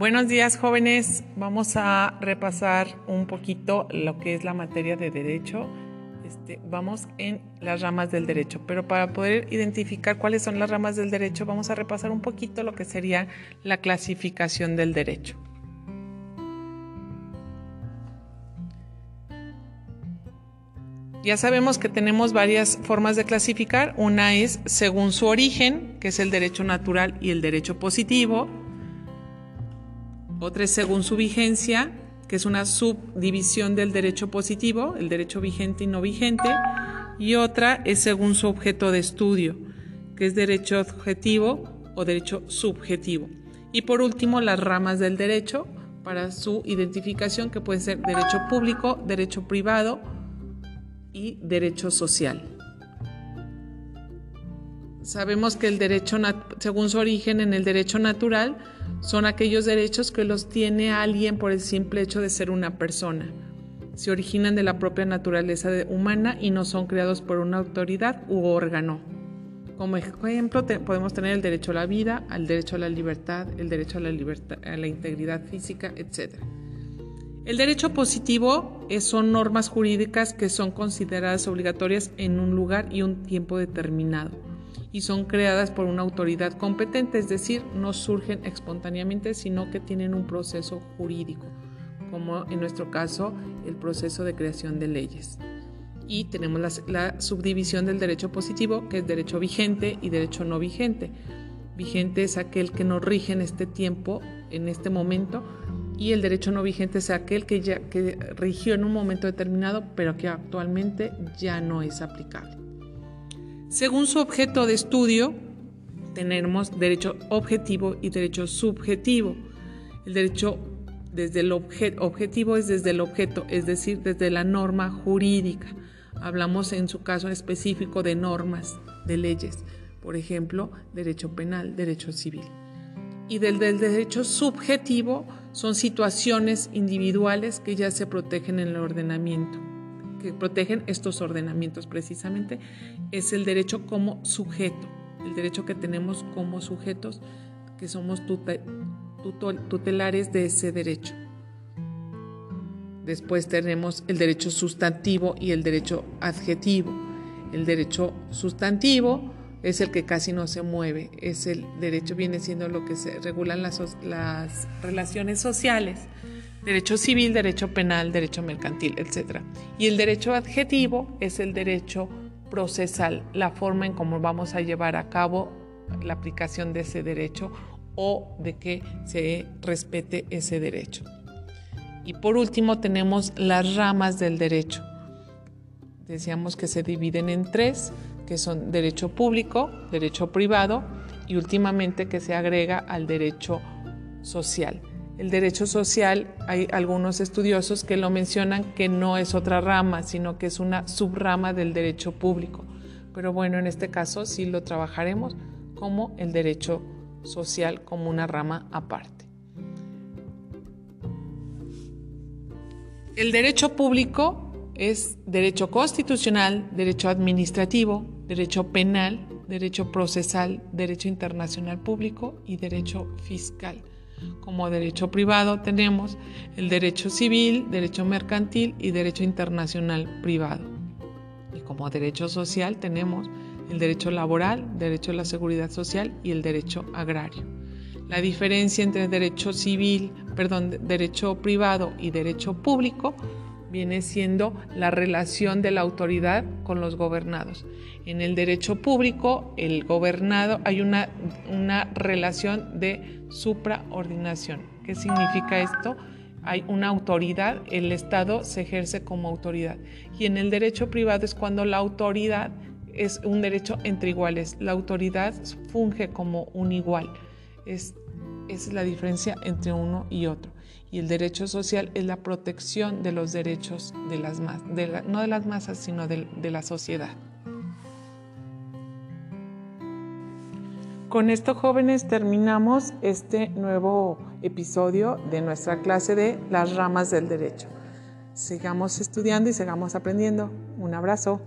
Buenos días jóvenes, vamos a repasar un poquito lo que es la materia de derecho. Este, vamos en las ramas del derecho, pero para poder identificar cuáles son las ramas del derecho vamos a repasar un poquito lo que sería la clasificación del derecho. Ya sabemos que tenemos varias formas de clasificar. Una es según su origen, que es el derecho natural y el derecho positivo otra es según su vigencia, que es una subdivisión del derecho positivo, el derecho vigente y no vigente, y otra es según su objeto de estudio, que es derecho objetivo o derecho subjetivo. Y por último, las ramas del derecho para su identificación, que pueden ser derecho público, derecho privado y derecho social. Sabemos que el derecho, según su origen en el derecho natural, son aquellos derechos que los tiene alguien por el simple hecho de ser una persona. Se originan de la propia naturaleza humana y no son creados por una autoridad u órgano. Como ejemplo podemos tener el derecho a la vida, al derecho a la libertad, el derecho a la, integridad física, etc. El derecho positivo son normas jurídicas que son consideradas obligatorias en un lugar y un tiempo determinado y son creadas por una autoridad competente, es decir, no surgen espontáneamente, sino que tienen un proceso jurídico, como en nuestro caso el proceso de creación de leyes. Y tenemos la, subdivisión del derecho positivo, que es derecho vigente y derecho no vigente. Vigente es aquel que nos rige en este tiempo, en este momento, y el derecho no vigente es aquel que ya que rigió en un momento determinado, pero que actualmente ya no es aplicable. Según su objeto de estudio, tenemos derecho objetivo y derecho subjetivo. El derecho desde el objetivo es desde el objeto, es decir, desde la norma jurídica. Hablamos en su caso específico de normas, de leyes, por ejemplo, derecho penal, derecho civil. Y del, derecho subjetivo son situaciones individuales que ya se protegen en el ordenamiento que protegen estos ordenamientos precisamente es el derecho como sujeto, el derecho que tenemos como sujetos, que somos tutelares de ese derecho. Después tenemos el derecho sustantivo y el derecho adjetivo. El derecho sustantivo es el que casi no se mueve, es el derecho, viene siendo lo que se regulan las, las relaciones sociales derecho civil, derecho penal, derecho mercantil, etc. Y el derecho adjetivo es el derecho procesal, la forma en cómo vamos a llevar a cabo la aplicación de ese derecho o de que se respete ese derecho. Y por último tenemos las ramas del derecho. Decíamos que se dividen en tres, que son derecho público, derecho privado y últimamente que se agrega al derecho social. El derecho social, hay algunos estudiosos que lo mencionan que no es otra rama, sino que es una subrama del derecho público. Pero bueno, en este caso sí lo trabajaremos como el derecho social, como una rama aparte. El derecho público es derecho constitucional, derecho administrativo, derecho penal, derecho procesal, derecho internacional público y derecho fiscal. Como derecho privado tenemos el derecho civil, derecho mercantil y derecho internacional privado. Y como derecho social tenemos el derecho laboral, derecho a la seguridad social y el derecho agrario. La diferencia entre derecho civil, perdón, derecho privado y derecho público viene siendo la relación de la autoridad con los gobernados. En el derecho público, el gobernado, hay una, una relación de supraordinación. ¿Qué significa esto? Hay una autoridad, el Estado se ejerce como autoridad. Y en el derecho privado es cuando la autoridad es un derecho entre iguales. La autoridad funge como un igual. Es, es la diferencia entre uno y otro y el derecho social es la protección de los derechos de las masas, no de las masas, sino de, de la sociedad. Con esto, jóvenes, terminamos este nuevo episodio de nuestra clase de las ramas del derecho. Sigamos estudiando y sigamos aprendiendo. Un abrazo.